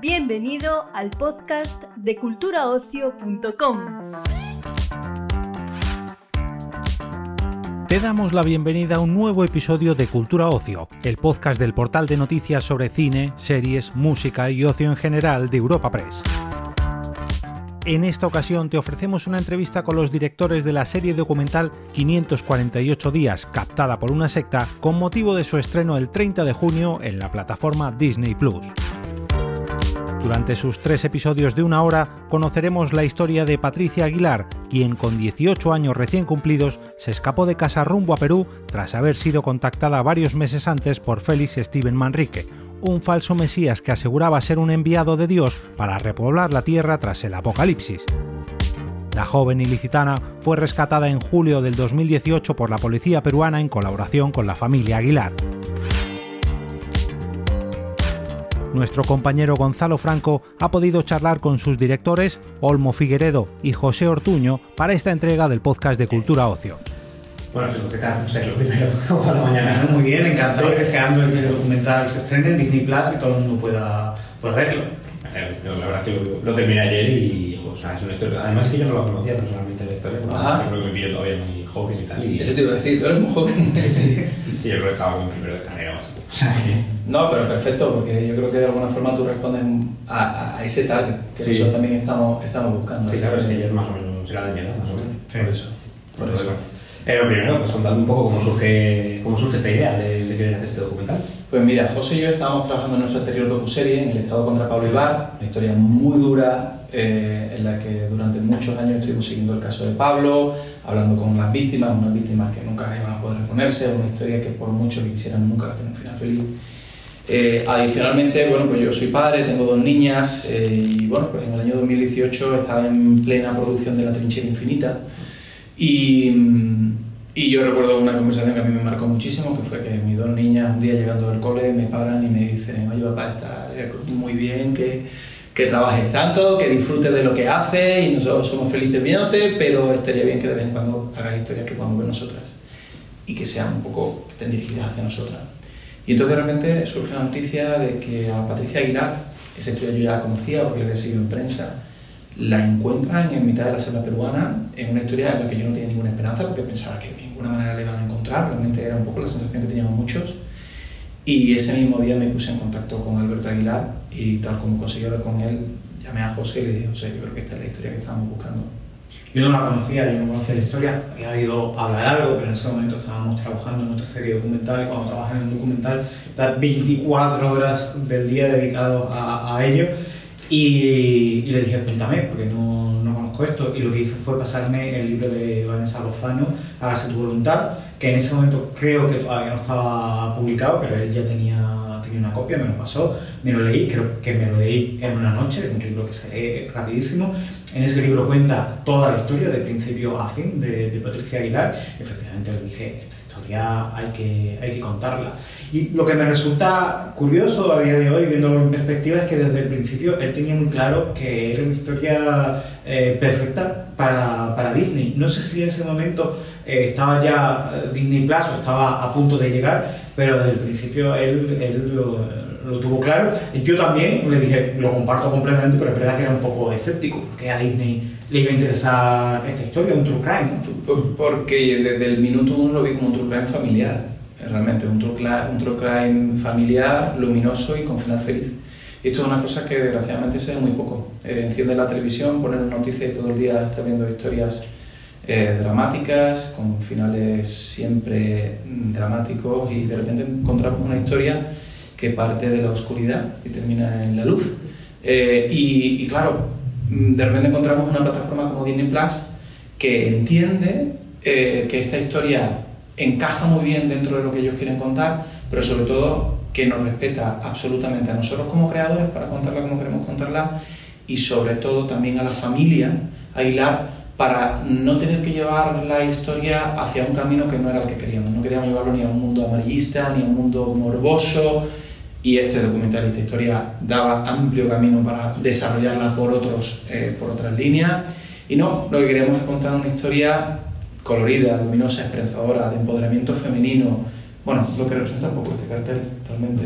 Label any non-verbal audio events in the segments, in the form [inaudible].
Bienvenido al podcast de culturaocio.com. Te damos la bienvenida a un nuevo episodio de Cultura Ocio, el podcast del portal de noticias sobre cine, series, música y ocio en general de Europa Press. En esta ocasión te ofrecemos una entrevista con los directores de la serie documental 548 días captada por una secta con motivo de su estreno el 30 de junio en la plataforma Disney Plus. Durante sus tres episodios de una hora conoceremos la historia de Patricia Aguilar, quien con 18 años recién cumplidos se escapó de casa rumbo a Perú tras haber sido contactada varios meses antes por Félix Steven Manrique, un falso mesías que aseguraba ser un enviado de Dios para repoblar la tierra tras el apocalipsis. La joven ilicitana fue rescatada en julio del 2018 por la policía peruana en colaboración con la familia Aguilar. Nuestro compañero Gonzalo Franco ha podido charlar con sus directores, Olmo Figueredo y José Ortuño, para esta entrega del podcast de Cultura Ocio. Bueno, ¿qué tal? No sé, lo primero, [laughs] ¿cómo va la mañana? Muy bien, encantado de que sea el documental se estrene en Disney Plus y todo el mundo pueda, pueda verlo. la verdad es que lo, lo, terminé ayer y, o sea, es una historia. Además, que yo no lo conocía personalmente la historia, porque yo creo que me pillo todavía muy joven y tal. Y, Eso te iba a decir, tú eres muy joven. [laughs] Sí, sí. y yo creo que estaba con primero de carrera o sea, que... No, pero perfecto, porque yo creo que de alguna forma tú respondes a, a ese target, que Sí. eso también estamos, estamos buscando. Sí, sabes que es más o menos, será de mi edad, más o menos. Sí. Por eso. Por eso. Pero primero, pues contando un poco cómo surge, cómo surge esta idea de, de querer hacer este documental. Pues mira, José y yo estábamos trabajando en nuestra anterior docuserie, en el Estado contra Pablo Ibar, una historia muy dura eh, en la que durante muchos años estuvimos siguiendo el caso de Pablo, hablando con las víctimas, unas víctimas que nunca iban a poder reponerse, una historia que por mucho que quisieran nunca va a tener un final feliz. Eh, adicionalmente, bueno, pues yo soy padre, tengo dos niñas eh, y bueno, pues en el año 2018 estaba en plena producción de La Trinchera Infinita y, y yo recuerdo una conversación que a mí me marcó muchísimo, que fue que mis dos niñas un día llegando del cole me paran y me dicen, oye papá, está muy bien que, que trabajes tanto, que disfrutes de lo que haces y nosotros somos felices viéndote, pero estaría bien que de vez en cuando hagas historias que podamos ver nosotras y que sean un poco, que estén dirigidas hacia nosotras. Y entonces de surge la noticia de que a Patricia Aguilar, esa historia yo ya la conocía porque la había seguido en prensa, la encuentran en mitad de la selva peruana en una historia en la que yo no tenía ninguna esperanza porque pensaba que de ninguna manera la iban a encontrar, realmente era un poco la sensación que teníamos muchos. Y ese mismo día me puse en contacto con Alberto Aguilar y tal como conseguí hablar con él, llamé a José y le dije, José, yo creo que esta es la historia que estábamos buscando. Yo no la conocía, yo no conocía la historia, había oído hablar algo, pero en ese momento estábamos trabajando en nuestra serie documental y cuando trabajas en un documental estás 24 horas del día dedicado a, a ello y, y le dije, cuéntame, porque no, no conozco esto. Y lo que hizo fue pasarme el libro de Vanessa Lozano, Hágase tu voluntad, que en ese momento creo que todavía no estaba publicado, pero él ya tenía, tenía una copia, me lo pasó, me lo leí, creo que me lo leí en una noche, un libro que se lee rapidísimo. En ese libro cuenta toda la historia, de principio a fin, de, de Patricia Aguilar. Efectivamente le dije, esta historia hay que, hay que contarla. Y lo que me resulta curioso a día de hoy, viéndolo en perspectiva, es que desde el principio él tenía muy claro que era una historia eh, perfecta para, para, Disney. No sé si en ese momento eh, estaba ya Disney Plus o estaba a punto de llegar, pero desde el principio él, él lo, lo, tuvo claro. Yo también le dije, lo comparto completamente, pero es verdad que era un poco escéptico, porque a Disney le iba a interesar esta historia, un true crime. ¿no? Porque desde el minuto uno lo vi como un true crime familiar realmente un true, un true crime familiar, luminoso y con final feliz. Y esto es una cosa que desgraciadamente se ve muy poco. Eh, enciende la televisión, pone noticias y todo el día está viendo historias eh, dramáticas, con finales siempre dramáticos y de repente encontramos una historia que parte de la oscuridad y termina en la luz. Eh, y, y, claro, de repente encontramos una plataforma como Disney Plus que entiende que esta historia encaja muy bien dentro de lo que ellos quieren contar, pero sobre todo que nos respeta absolutamente a nosotros como creadores para contarla como queremos contarla y sobre todo también a la familia Aguilar para no tener que llevar la historia hacia un camino que no era el que queríamos. No queríamos llevarlo ni a un mundo amarillista, ni a un mundo morboso y este documental, esta historia daba amplio camino para desarrollarla por, otros, eh, por otras líneas y no, lo que queríamos es contar una historia colorida, luminosa, esperanzadora, de empoderamiento femenino, bueno, lo que representa un poco este cartel realmente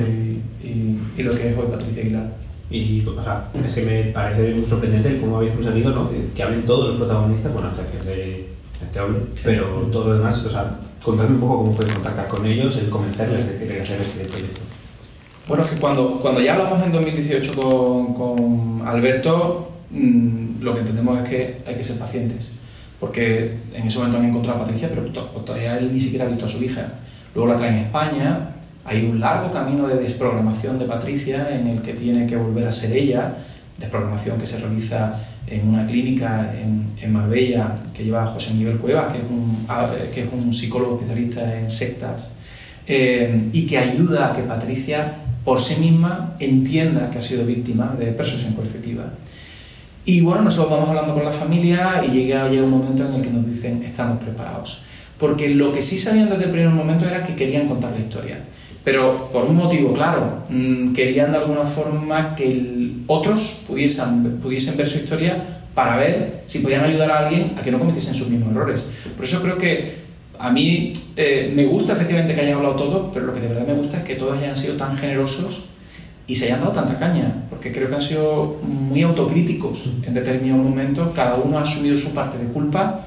y, y, lo que es hoy Patricia Aguilar. Y, o sea, es que me parece muy sorprendente cómo habéis conseguido ¿no? que, hablen todos los protagonistas, bueno, a excepción de este hombre, pero todo lo demás, o sea, contadme un poco cómo fue contactar con ellos, el de que hacer este proyecto. Bueno, es que cuando, cuando ya hablamos en 2018 con, con Alberto, mmm, lo que entendemos es que hay que ser pacientes, porque en ese momento han encontrado a Patricia, pero todavía él ni siquiera ha visto a su hija. Luego la traen a España, hay un largo camino de desprogramación de Patricia en el que tiene que volver a ser ella, desprogramación que se realiza en una clínica en, en Marbella que lleva José Miguel Cuevas, que es un, que es un psicólogo especialista en sectas, eh, y que ayuda a que Patricia por sí misma entienda que ha sido víctima de persuasión coercitiva. Y bueno, nosotros vamos hablando con la familia y llega, llega un momento en el que nos dicen estamos preparados. Porque lo que sí sabían desde el primer momento era que querían contar la historia. Pero por un motivo claro, mm, querían de alguna forma que otros pudiesen, pudiesen ver su historia para ver si podían ayudar a alguien a que no cometiesen sus mismos errores. Por eso creo que a mí eh, me gusta efectivamente que hayan hablado todos, pero lo que de verdad me gusta es que todos hayan sido tan generosos y se hayan dado tanta caña, porque creo que han sido muy autocríticos en determinados momentos, cada uno ha asumido su parte de culpa,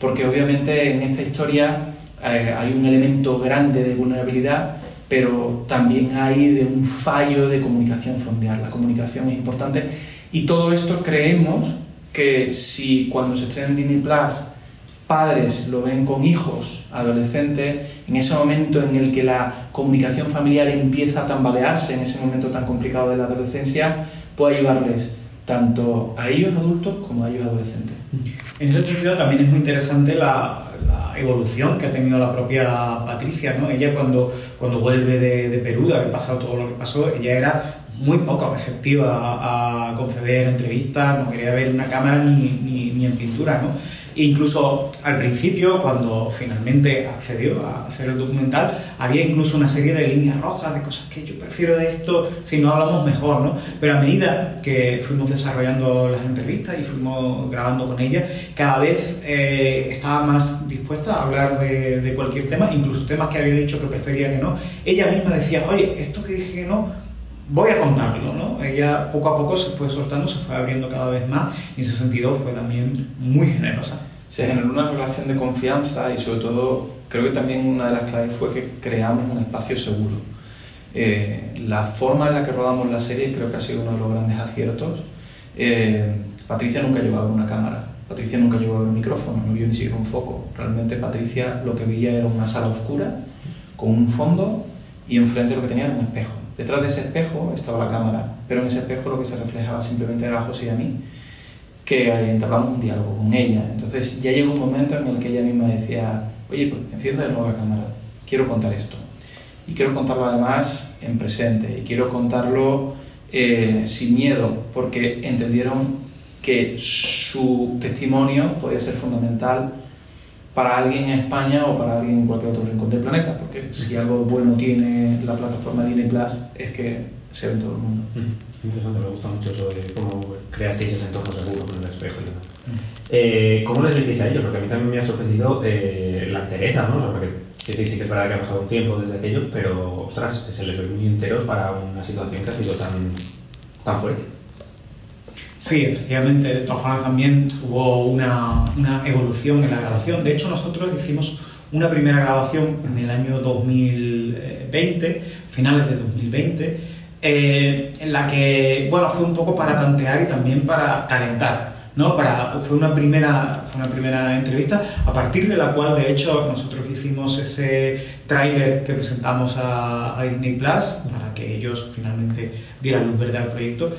porque obviamente en esta historia eh, hay un elemento grande de vulnerabilidad, pero también hay de un fallo de comunicación familiar. La comunicación es importante y todo esto creemos que si cuando se estrena en Disney Plus padres lo ven con hijos, adolescentes, en ese momento en el que la comunicación familiar empieza a tambalearse, en ese momento tan complicado de la adolescencia, puede ayudarles tanto a ellos adultos como a ellos adolescentes. En ese sentido también es muy interesante la, evolución que ha tenido la propia Patricia, ¿no? Ella cuando, cuando vuelve de, de Perú, de haber pasado todo lo que pasó, ella era muy poco receptiva a, conceder entrevistas, no quería ver una cámara ni, ni, ni en pintura, ¿no? Incluso al principio, cuando finalmente accedió a hacer el documental, había incluso una serie de líneas rojas, de cosas que yo prefiero de esto, si no hablamos mejor, ¿no? Pero a medida que fuimos desarrollando las entrevistas y fuimos grabando con ella, cada vez eh, estaba más dispuesta a hablar de, de cualquier tema, incluso temas que había dicho que prefería que no. Ella misma decía, oye, esto que dije no, voy a contarlo, ¿no? Ella poco a poco se fue soltando, se fue abriendo cada vez más y en ese sentido fue también muy generosa. Se generó una relación de confianza y sobre todo creo que también una de las claves fue que creamos un espacio seguro. Eh, la forma en la que rodamos la serie creo que ha sido uno de los grandes aciertos. Eh, Patricia nunca llevaba una cámara, Patricia nunca llevaba un micrófono, no vio ni siquiera un foco. Realmente Patricia lo que veía era una sala oscura con un fondo y enfrente lo que tenía era un espejo. Detrás de ese espejo estaba la cámara, pero en ese espejo lo que se reflejaba simplemente era José y a mí, que entablamos un diálogo con ella. Entonces ya llegó un momento en el que ella misma decía, oye, pues enciende de nuevo la cámara, quiero contar esto. Y quiero contarlo además en presente, y quiero contarlo eh, sin miedo, porque entendieron que su testimonio podía ser fundamental para alguien en España o para alguien en cualquier otro rincón del planeta, porque si algo bueno tiene la plataforma Disney Plus es que se ve en todo el mundo. Interesante, me gusta mucho eso de cómo creasteis ese entorno seguro con el espejo y demás. Eh, ¿Cómo les visteis a ellos? Porque a mí también me ha sorprendido eh, la entereza, ¿no? O sea, porque sí, sí, que es verdad que ha pasado un tiempo desde aquello, pero ostras, se les ve muy enteros para una situación que ha sido tan, tan fuerte. Sí, efectivamente. De todas formas, también hubo una, una, evolución en la grabación. De hecho, nosotros hicimos una primera grabación en el año 2020, finales de 2020, eh, en la que, bueno, fue un poco para tantear y también para calentar. ¿no? Para, fue una primera, una primera entrevista, a partir de la cual, de hecho, nosotros hicimos ese tráiler que presentamos a, a Disney Plus para que ellos finalmente dieran luz verde al proyecto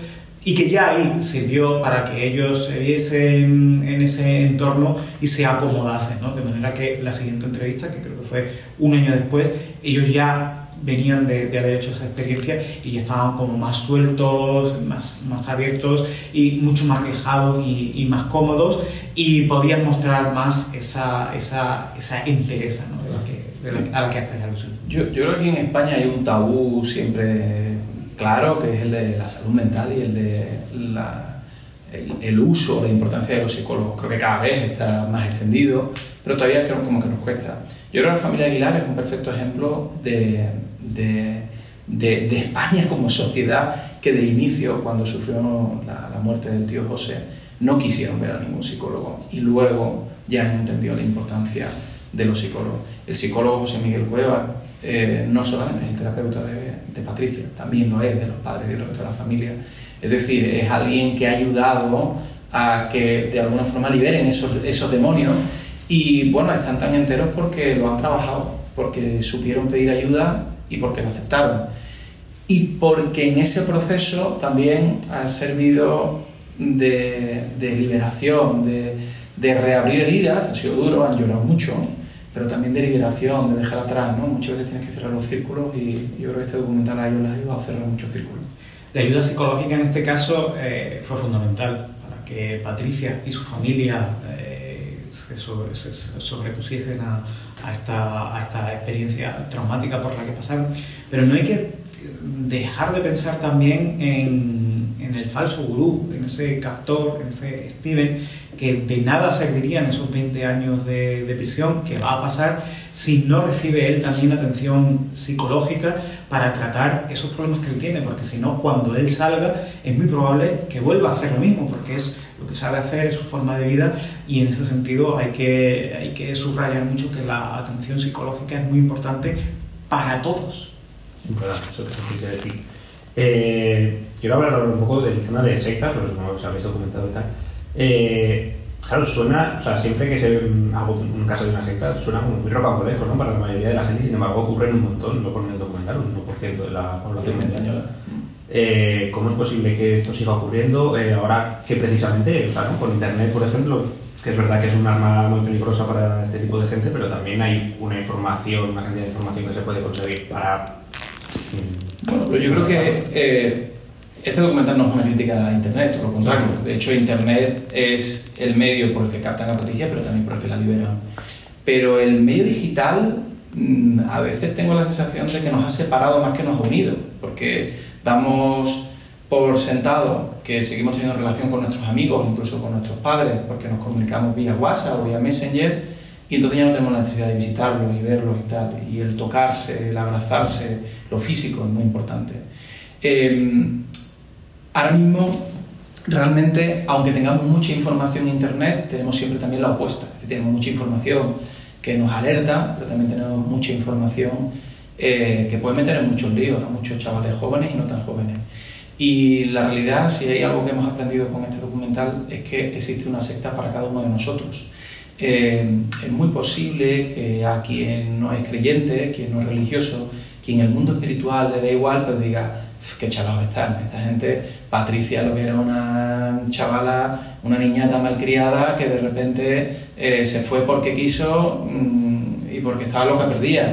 y que ya ahí sirvió para que ellos se viesen en ese entorno y se acomodasen, ¿no? De manera que la siguiente entrevista, que creo que fue un año después, ellos ya venían de, de haber hecho esa experiencia y ya estaban como más sueltos, más, más abiertos y mucho más relajados y, y, más cómodos y podían mostrar más esa, esa, esa entereza ¿no? de la que, de la, a la que haces alusión. Yo, yo creo que en España hay un tabú siempre claro, que es el de la salud mental y el de la, el, el, uso, la importancia de los psicólogos. Creo que cada vez está más extendido, pero todavía creo como que nos cuesta. Yo creo que la familia Aguilar es un perfecto ejemplo de, de, de, España como sociedad que de inicio, cuando sufrió la, la muerte del tío José, no quisieron ver a ningún psicólogo y luego ya han entendido la importancia de los psicólogos. El psicólogo José Miguel Cueva eh, no solamente es el terapeuta de, de, Patricia, también lo es de los padres y del resto de la familia. Es decir, es alguien que ha ayudado a que de alguna forma liberen esos, esos demonios y bueno, están tan enteros porque lo han trabajado, porque supieron pedir ayuda y porque lo aceptaron. Y porque en ese proceso también ha servido de, de liberación, de, de, reabrir heridas, ha sido duro, han llorado mucho, pero también de liberación, de dejar atrás, ¿no? Muchas veces tienes que cerrar los círculos y yo creo que este documental a ellos les ha ayudado a cerrar muchos círculos. La ayuda psicológica en este caso eh, fue fundamental para que Patricia y su familia eh, se, sobre, se, sobrepusiesen a, a, esta, a esta experiencia traumática por la que pasaron. Pero no hay que dejar de pensar también en, en el falso gurú, en ese captor, en ese Steven, que de nada servirían esos 20 años de, de, prisión que va a pasar si no recibe él también atención psicológica para tratar esos problemas que él tiene, porque si no, cuando él salga es muy probable que vuelva a hacer lo mismo, porque es lo que sabe hacer, es su forma de vida y en ese sentido hay que, hay que subrayar mucho que la atención psicológica es muy importante para todos. Verdad, eso que se decir. Eh, quiero hablar ahora un poco del tema de sectas, porque no os habéis documentado y tal. Eh, claro, suena, o sea, siempre que se ve algo, un caso de una secta, suena como muy rocambolesco, ¿no? Para la mayoría de la gente, sin embargo, ocurren un montón, lo ponen en el documental, un 1% de la población española. Eh, ¿Cómo es posible que esto siga ocurriendo eh, ahora que precisamente, o sea, ¿no? con Internet, por ejemplo, que es verdad que es un arma muy peligrosa para este tipo de gente, pero también hay una información, una cantidad de información que se puede conseguir para... Bueno, pero yo creo que eh, este documental no es una crítica a Internet, todo lo contrario. De hecho, Internet es el medio por el que captan a Patricia, pero también por el que la liberan. Pero el medio digital, mm, a veces tengo la sensación de que nos ha separado más que nos ha unido, porque damos por sentado que seguimos teniendo relación con nuestros amigos, incluso con nuestros padres, porque nos comunicamos vía WhatsApp o vía Messenger, y entonces ya no tenemos la necesidad de visitarlos y verlos y tal. Y el tocarse, el abrazarse, lo físico es muy importante. Eh, ahora mismo, realmente, aunque tengamos mucha información en Internet, tenemos siempre también la opuesta. Es decir, tenemos mucha información que nos alerta, pero también tenemos mucha información eh, que puede meter en muchos líos a muchos chavales jóvenes y no tan jóvenes. Y la realidad, si hay algo que hemos aprendido con este documental, es que existe una secta para cada uno de nosotros. Eh, es muy posible que a quien no es creyente, quien no es religioso, quien el mundo espiritual le da igual, pues diga, qué chalados están. Esta gente, Patricia, lo que era una chavala, una niñata malcriada que de repente eh, se fue porque quiso mmm, y porque estaba loca perdida.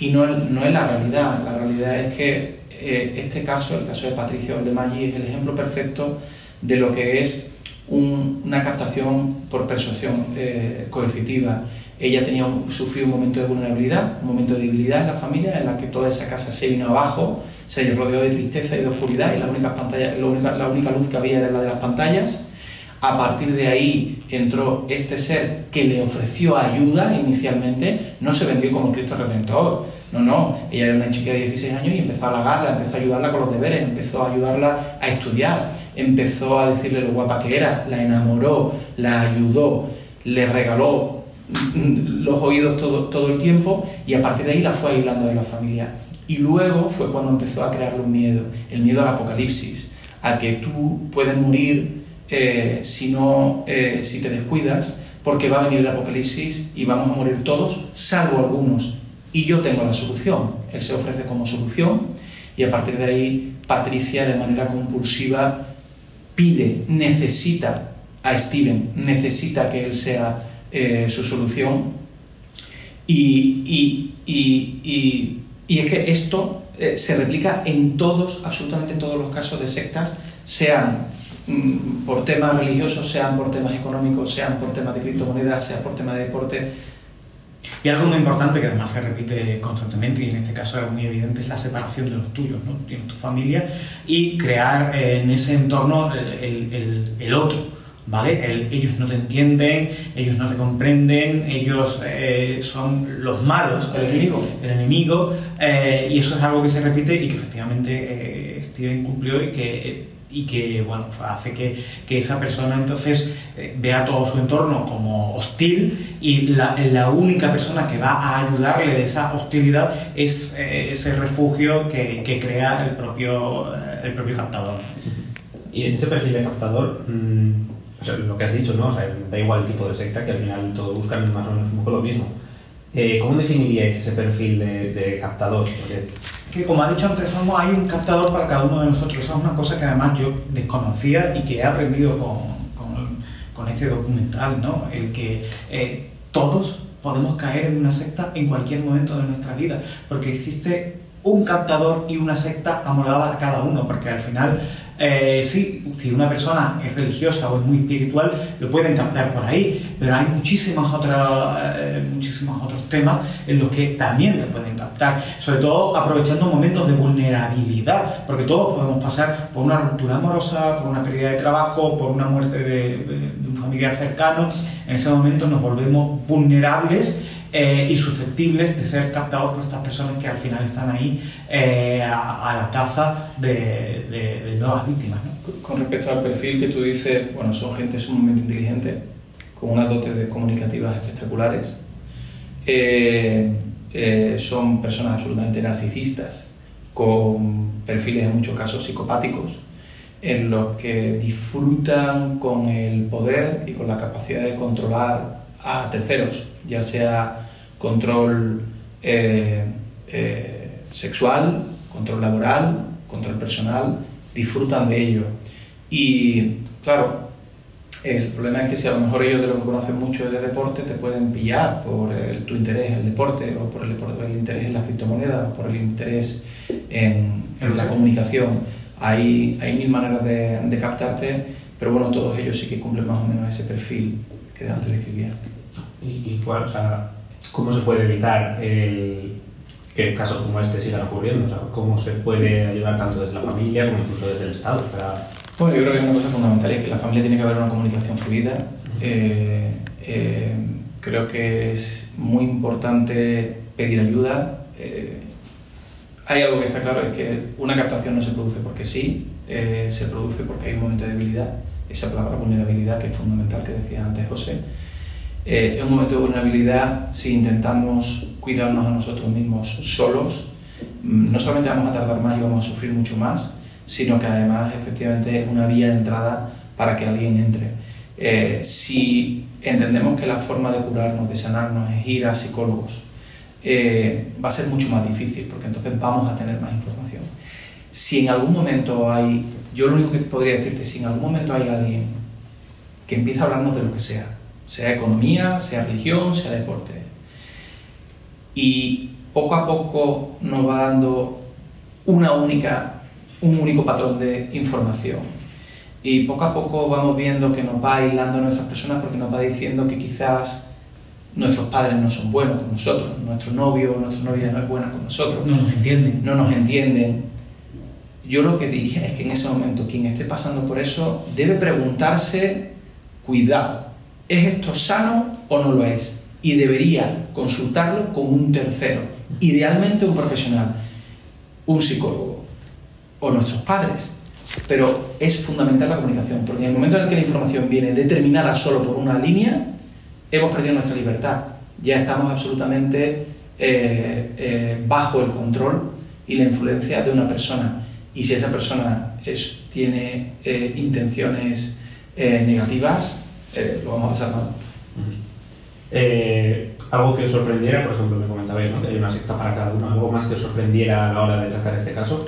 Y no, no es la realidad. La realidad es que eh, este caso, el caso de Patricia Maggi, es el ejemplo perfecto de lo que es un, una captación por persuasión eh, coercitiva. Ella tenía un, sufrió un momento de vulnerabilidad, un momento de debilidad en la familia, en la que toda esa casa se vino abajo, se rodeó de tristeza y de oscuridad, y la única, pantalla, la única luz que había era la de las pantallas. A partir de ahí entró este ser que le ofreció ayuda inicialmente, no se vendió como Cristo Redentor, no, no, ella era una chica de 16 años y empezó a halagarla, empezó a ayudarla con los deberes, empezó a ayudarla a estudiar, empezó a decirle lo guapa que era, la enamoró, la ayudó, le regaló los oídos todo, todo el tiempo y a partir de ahí la fue aislando de la familia. Y luego fue cuando empezó a crearle un miedo, el miedo al apocalipsis, a que tú puedes morir eh, eh, si te descuidas, porque va a venir el apocalipsis y vamos a morir todos, salvo algunos. Y yo tengo la solución. Él se ofrece como solución y a partir de ahí Patricia de manera compulsiva pide, necesita a Steven, necesita que él sea eh, su solución. Y, y, y, y, es que esto eh, se replica en todos, absolutamente todos los casos de sectas, sean por temas religiosos, sean por temas económicos, sean por temas de criptomonedas, sean por temas de deporte. Y algo muy importante que además se repite constantemente y en este caso es muy evidente es la separación de los tuyos, ¿no? Tienes tu familia y crear eh, en ese entorno el, el, el, el otro ¿vale? ellos no te entienden, ellos no te comprenden, ellos eh, son los malos, el enemigo, el enemigo eh, y eso es algo que se repite y que efectivamente eh, Steven cumplió y que y que bueno, hace que, que esa persona entonces vea todo su entorno como hostil y la, la, única persona que va a ayudarle de esa hostilidad es ese refugio que, que, crea el propio, el propio captador. Y en ese perfil de captador, mmm lo que has dicho, ¿no? O sea, da igual el tipo de secta, que al final todos buscan más o menos un poco lo mismo. Eh, ¿Cómo definiríais ese perfil de, captador? Que como ha dicho antes, hay un captador para cada uno de nosotros. Eso es una cosa que además yo desconocía y que he aprendido con, con, con este documental, ¿no? El que eh, todos podemos caer en una secta en cualquier momento de nuestra vida, porque existe un captador y una secta amolada a cada uno, porque al final eh, sí, si una persona es religiosa o es muy espiritual, lo pueden captar por ahí, pero hay muchísimos otros, eh, muchísimos otros temas en los que también te pueden captar, sobre todo aprovechando momentos de vulnerabilidad, porque todos podemos pasar por una ruptura amorosa, por una pérdida de trabajo, por una muerte de un familiar cercano, en ese momento nos volvemos vulnerables eh, y susceptibles de ser captados por estas personas que al final están ahí eh, a, la caza de, nuevas víctimas. Con respecto al perfil que tú dices, bueno, son gente sumamente inteligente, con unas dotes de comunicativas espectaculares, eh, son personas absolutamente narcisistas, con perfiles en muchos casos psicopáticos, en los que disfrutan con el poder y con la capacidad de controlar a terceros, ya sea control eh, eh, sexual, control laboral, control personal, disfrutan de ello. Y claro, el problema es que si a lo mejor ellos de lo que conocen mucho de deporte te pueden pillar por tu interés en el deporte o por el, interés en la criptomoneda o por el interés en, la comunicación. Hay, hay mil maneras de, de, captarte, pero bueno, todos ellos sí que cumplen más o menos ese perfil que antes describía. ¿Y, y cuál, o sea, ¿Cómo se puede evitar el, que casos como este sigan ocurriendo? O sea, ¿Cómo se puede ayudar tanto desde la familia como incluso desde el Estado? Para... Bueno, yo creo que es una cosa fundamental y que la familia tiene que haber una comunicación fluida. Eh, eh, creo que es muy importante pedir ayuda. Eh, hay algo que está claro, es que una captación no se produce porque sí, se produce porque hay un momento de debilidad. Esa palabra vulnerabilidad que es fundamental, que decía antes José. Eh, en un momento de vulnerabilidad, si intentamos cuidarnos a nosotros mismos solos, mm, no solamente vamos a tardar más y vamos a sufrir mucho más, sino que además efectivamente es una vía de entrada para que alguien entre. Eh, si entendemos que la forma de curarnos, de sanarnos, es ir a psicólogos, eh, va a ser mucho más difícil porque entonces vamos a tener más información. Si en algún momento hay, yo lo único que podría decir que si en algún momento hay alguien que empieza a hablarnos de lo que sea, sea economía, sea religión, sea deporte. Y poco a poco nos va dando una única, un único patrón de información. Y poco a poco vamos viendo que nos va aislando a nuestras personas porque nos va diciendo que quizás nuestros padres no son buenos con nosotros, nuestro novio o nuestra novia no es buena con nosotros. No nos entienden. No nos entienden. Yo lo que diría es que en ese momento quien esté pasando por eso debe preguntarse, cuidado, ¿Es esto sano o no lo es? Y debería consultarlo con un tercero, idealmente un profesional, un psicólogo o nuestros padres. Pero es fundamental la comunicación, porque en el momento en el que la información viene determinada solo por una línea, hemos perdido nuestra libertad. Ya estamos absolutamente eh, eh, bajo el control y la influencia de una persona. Y si esa persona tiene eh, intenciones negativas, eh, lo vamos a pasar mal. Eh, algo que os sorprendiera, por ejemplo, me comentabais que hay una secta para cada uno, algo más que os sorprendiera a la hora de tratar este caso.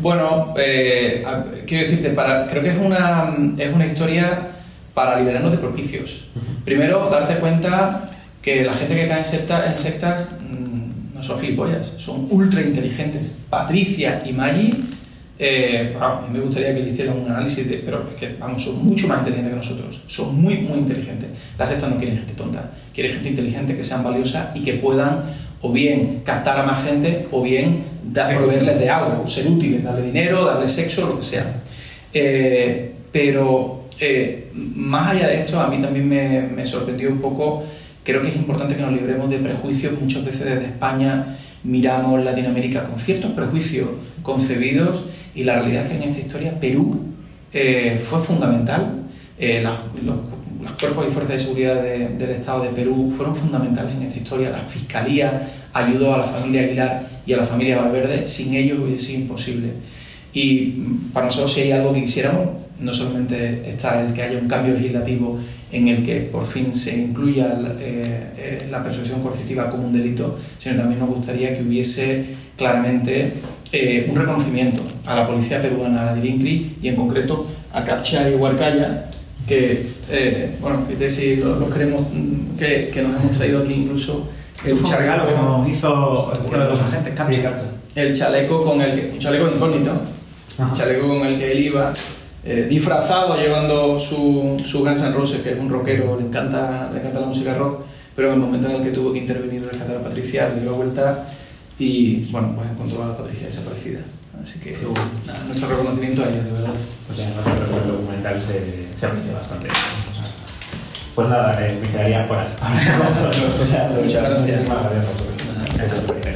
Bueno, eh, quiero decirte, para, creo que es una, es una historia para liberarnos de prejuicios. Primero, darte cuenta que la gente que cae en, secta, en sectas mm, no son gilipollas, son ultra inteligentes. Patricia y Maggie eh, me gustaría que le hicieran un análisis, de, pero es que vamos, son mucho más inteligentes que nosotros, son muy, muy inteligentes. Las sectas no quieren gente tonta, quieren gente inteligente que sean valiosa y que puedan o bien captar a más gente o bien dar, proveerles de algo, ser útiles, darle dinero, darle sexo, lo que sea. Eh, pero eh, más allá de esto, a mí también me, me, sorprendió un poco, creo que es importante que nos libremos de prejuicios, muchas veces desde España. Miramos Latinoamérica con ciertos prejuicios concebidos y la realidad es que en esta historia Perú eh, fue fundamental, eh, los, cuerpos y fuerzas de seguridad de, del Estado de Perú fueron fundamentales en esta historia, la Fiscalía ayudó a la familia Aguilar y a la familia Valverde, sin ellos hubiese sido imposible. Y mm, para nosotros si hay algo que quisiéramos, no solamente está el que haya un cambio legislativo en el que por fin se incluya la, eh, eh, la persuasión coercitiva como un delito, sino también nos gustaría que hubiese claramente eh, un reconocimiento a la policía peruana, a la DIRINCRI y en concreto a Capcha y Huarcaya, que, eh, bueno, que si lo, lo queremos, mm, que, que, nos hemos traído aquí incluso. El un regalo que nos hizo uno de los agentes Capcha. El chaleco con el que, un chaleco incógnito, Ajá. el chaleco con el que él iba eh, disfrazado llevando su, su Guns N' Roses, que es un rockero, le encanta, le encanta la música rock, pero en el momento en el que tuvo que intervenir y rescatar a Patricia, le dio la vuelta y, bueno, pues encontró a la Patricia desaparecida. Así que, nada, nuestro reconocimiento a ella, de verdad. Pues no, el documental se, se aprecia bastante. Pues nada, eh, me quedaría horas. [laughs] Muchas gracias. Muchísimas gracias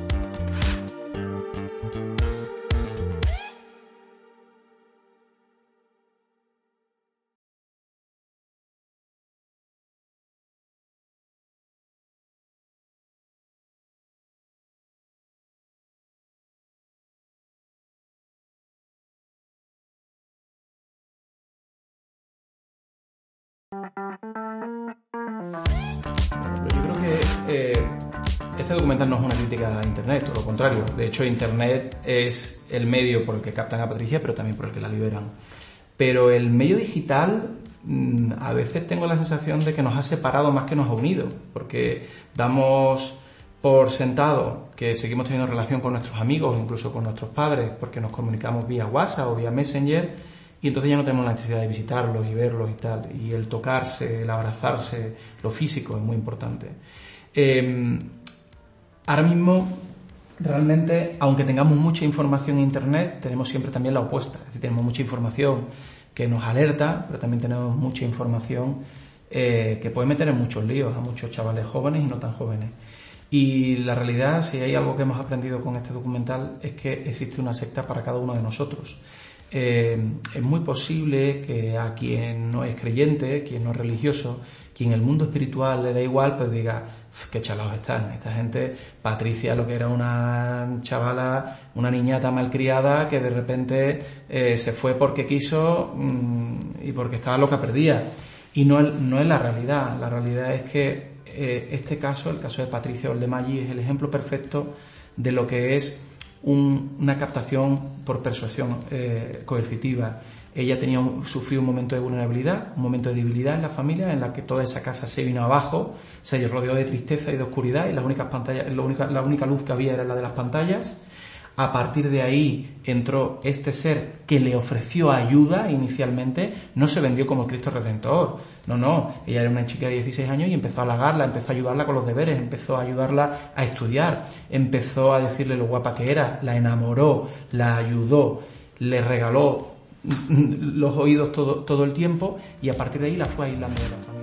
Yo creo que eh, este documental no es una crítica a Internet, todo lo contrario. De hecho, Internet es el medio por el que captan a Patricia, pero también por el que la liberan. Pero el medio digital mmm, a veces tengo la sensación de que nos ha separado más que nos ha unido, porque damos por sentado que seguimos teniendo relación con nuestros amigos, incluso con nuestros padres, porque nos comunicamos vía WhatsApp o vía Messenger, y entonces ya no tenemos la necesidad de visitarlos y verlos y tal. Y el tocarse, el abrazarse, lo físico es muy importante. Eh, ahora mismo, realmente, aunque tengamos mucha información en Internet, tenemos siempre también la opuesta. Es decir, tenemos mucha información que nos alerta, pero también tenemos mucha información eh, que puede meter en muchos líos a muchos chavales jóvenes y no tan jóvenes. Y la realidad, si hay algo que hemos aprendido con este documental, es que existe una secta para cada uno de nosotros eh, es muy posible que a quien no es creyente, quien no es religioso, quien el mundo espiritual le da igual, pues diga, qué chalados están. Esta gente, Patricia, lo que era una chavala, una niñata malcriada que de repente eh, se fue porque quiso mmm, y porque estaba loca perdida. Y no, no es la realidad. La realidad es que eh, este caso, el caso de Patricia Oldemaggi, es el ejemplo perfecto de lo que es un, una captación por persuasión eh, coercitiva. Ella tenía un, sufrió un momento de vulnerabilidad, un momento de debilidad en la familia, en la que toda esa casa se vino abajo, se rodeó de tristeza y de oscuridad, y la única luz que había era la de las pantallas. A partir de ahí entró este ser que le ofreció ayuda inicialmente, no se vendió como Cristo Redentor, no, no, ella era una chica de 16 años y empezó a halagarla, empezó a ayudarla con los deberes, empezó a ayudarla a estudiar, empezó a decirle lo guapa que era, la enamoró, la ayudó, le regaló los oídos todo, todo el tiempo y a partir de ahí la fue aislando de la familia.